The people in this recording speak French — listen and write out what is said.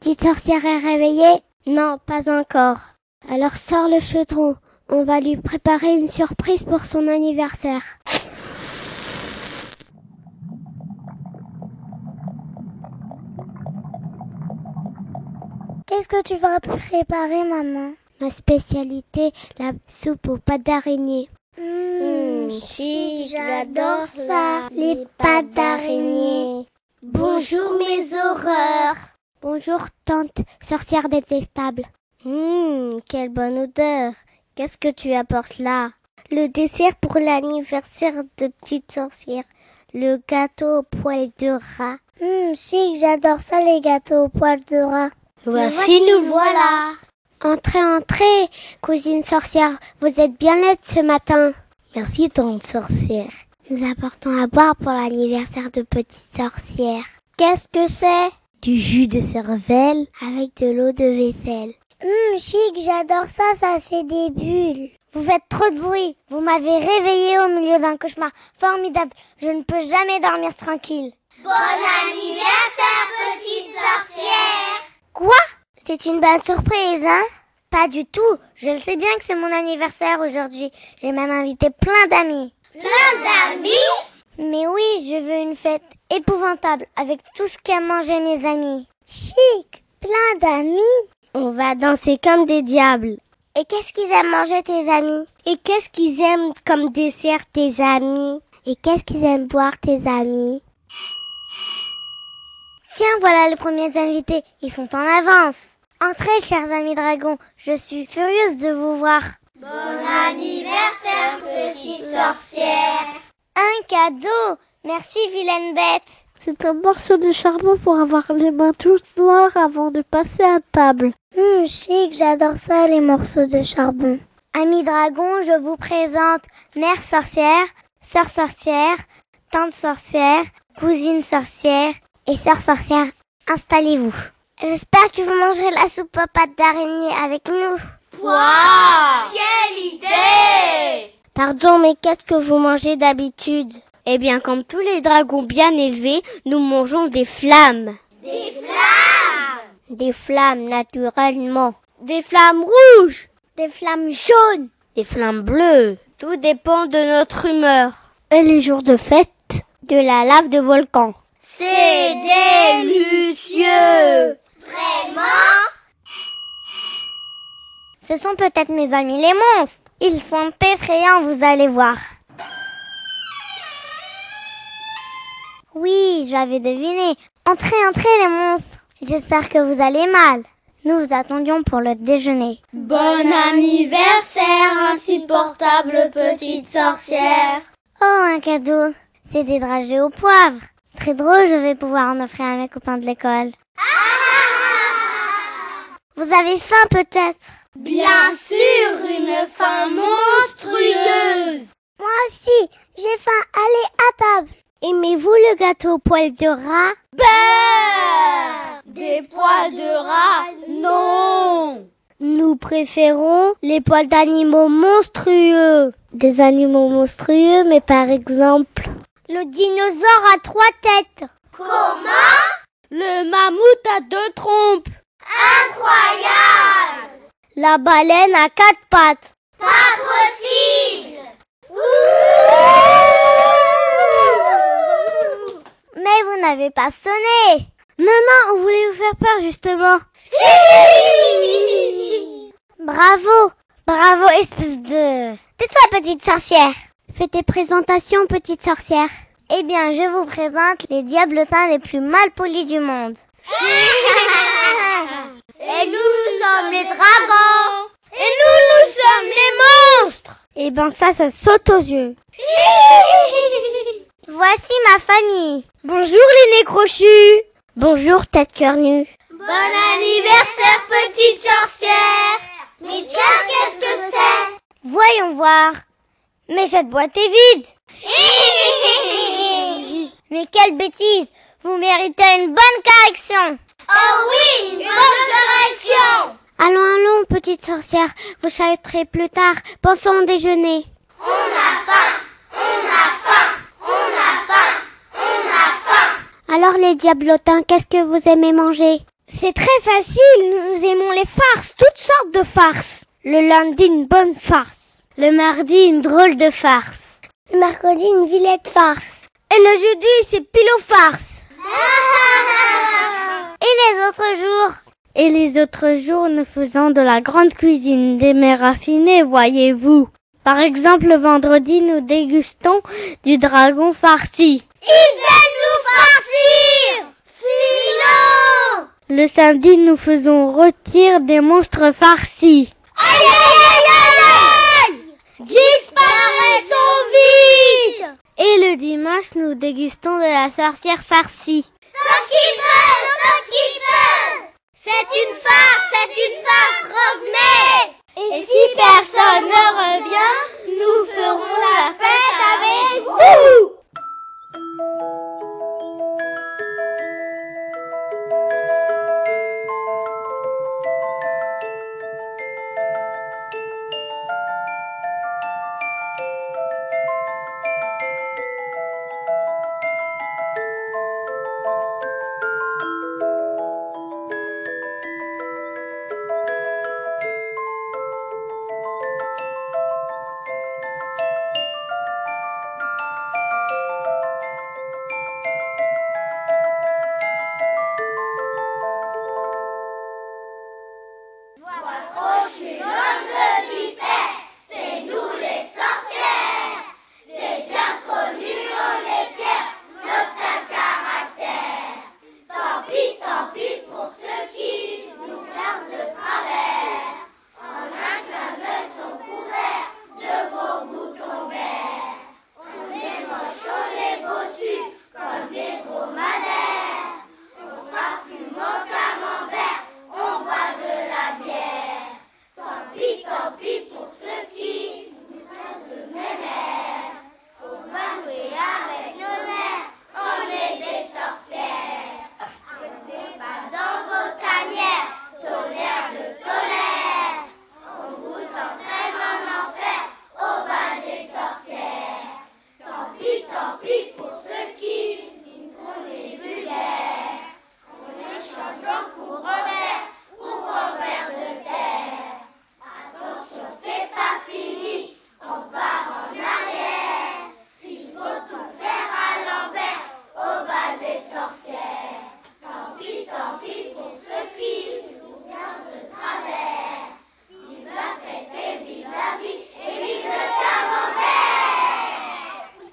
Petite sorcière est réveillée? Non, pas encore. Alors sors le chaudron. On va lui préparer une surprise pour son anniversaire. Qu'est-ce que tu vas préparer, maman? Ma spécialité, la soupe aux pâtes d'araignée. Mmh, chic, j'adore ça, les pâtes d'araignée. Bonjour mes horreurs. Bonjour tante, sorcière détestable. Hum, quelle bonne odeur. Qu'est-ce que tu apportes là? Le dessert pour l'anniversaire de petite sorcière. Le gâteau au poil de rat. Hum, chic, j'adore ça les gâteaux au poil de rat. Voici nous voilà. Entrez, entrez, cousine sorcière, vous êtes bien laide ce matin. Merci tante sorcière. Nous apportons à boire pour l'anniversaire de petite sorcière. Qu'est-ce que c'est? Du jus de cervelle avec de l'eau de vaisselle. Hum, chic, j'adore ça, ça fait des bulles. Vous faites trop de bruit. Vous m'avez réveillé au milieu d'un cauchemar formidable. Je ne peux jamais dormir tranquille. Bon anniversaire, petite sorcière Quoi? C'est une bonne surprise, hein? Pas du tout. Je le sais bien que c'est mon anniversaire aujourd'hui. J'ai même invité plein d'amis. Plein d'amis? Mais oui, je veux une fête épouvantable avec tout ce qu'a mangé mes amis. Chic Plein d'amis On va danser comme des diables. Et qu'est-ce qu'ils aiment manger tes amis? Et qu'est-ce qu'ils aiment comme dessert tes amis? Et qu'est-ce qu'ils aiment boire tes amis? Tiens, voilà les premiers invités. Ils sont en avance. Entrez, chers amis dragons. Je suis furieuse de vous voir. Bon anniversaire, petite sorcière. Un cadeau. Merci, vilaine bête. C'est un morceau de charbon pour avoir les mains toutes noires avant de passer à table. Hum, chic, j'adore ça, les morceaux de charbon. Ami dragon, je vous présente mère sorcière, sœur sorcière, tante sorcière, cousine sorcière et sœur sorcière. Installez-vous. J'espère que vous mangerez la soupe aux pâtes d'araignée avec nous. Waouh Quelle idée Pardon, mais qu'est-ce que vous mangez d'habitude? Eh bien, comme tous les dragons bien élevés, nous mangeons des flammes. Des flammes Des flammes, naturellement. Des flammes rouges Des flammes jaunes Des flammes bleues Tout dépend de notre humeur. Et les jours de fête? De la lave de volcan. C'est délicieux Vraiment? Ce sont peut-être mes amis les monstres. Ils sont effrayants, vous allez voir. Oui, j'avais deviné. Entrez, entrez les monstres. J'espère que vous allez mal. Nous vous attendions pour le déjeuner. Bon anniversaire, insupportable petite sorcière. Oh, un cadeau. C'est des dragées au poivre. Très drôle, je vais pouvoir en offrir à mes copains de l'école. Vous avez faim peut-être Bien sûr, une faim monstrueuse. Moi aussi, j'ai faim. Allez, à table. Aimez-vous le gâteau au poil de rat? Beurre Des poils de rat, non Nous préférons les poils d'animaux monstrueux. Des animaux monstrueux, mais par exemple... Le dinosaure à trois têtes. Comment? Le mammouth à deux trompes. Incroyable La baleine à quatre pattes. Pas possible Mais vous n'avez pas sonné. Non, non, on voulait vous faire peur, justement. Bravo, bravo, espèce de... Tais-toi, petite sorcière. Fais tes présentations, petite sorcière. Eh bien, je vous présente les diablotins les plus mal polis du monde. Et nous, nous sommes les dragons Et nous, nous sommes les monstres Eh ben ça, ça saute aux yeux. Voici ma famille. Bonjour les nez crochus. Bonjour tête cornue. Bon anniversaire, petite sorcière Mais tiens, qu'est-ce que c'est? Voyons voir. Mais cette boîte est vide. Mais quelle bêtise Vous méritez une bonne correction. Oh oui, une bonne correction Allons, allons, petite sorcière. Vous chasserez plus tard. Pensons au déjeuner. On a faim On a faim On a faim On a faim Alors les diablotins, qu'est-ce que vous aimez manger? C'est très facile. Nous aimons les farces, toutes sortes de farces. Le lundi, une bonne farce. Le mardi, une drôle de farce. Le mercredi, une villette farce. Et le jeudi, c'est pile aux farces. Et les autres jours? Et les autres jours, nous faisons de la grande cuisine, des mets raffinés, voyez-vous. Par exemple, le vendredi, nous dégustons du dragon farci. Ils viennent nous farcir Philo Le samedi, nous faisons rôtir des monstres farcis. Aïe aïe aïe aïe aïe Disparaissons vite Et le dimanche, nous dégustons de la sorcière farcie. Sockkeepers Sockkeepers C'est une farce C'est une farce Revenez Et si personne ne revient, nous ferons la fête avec vous. Top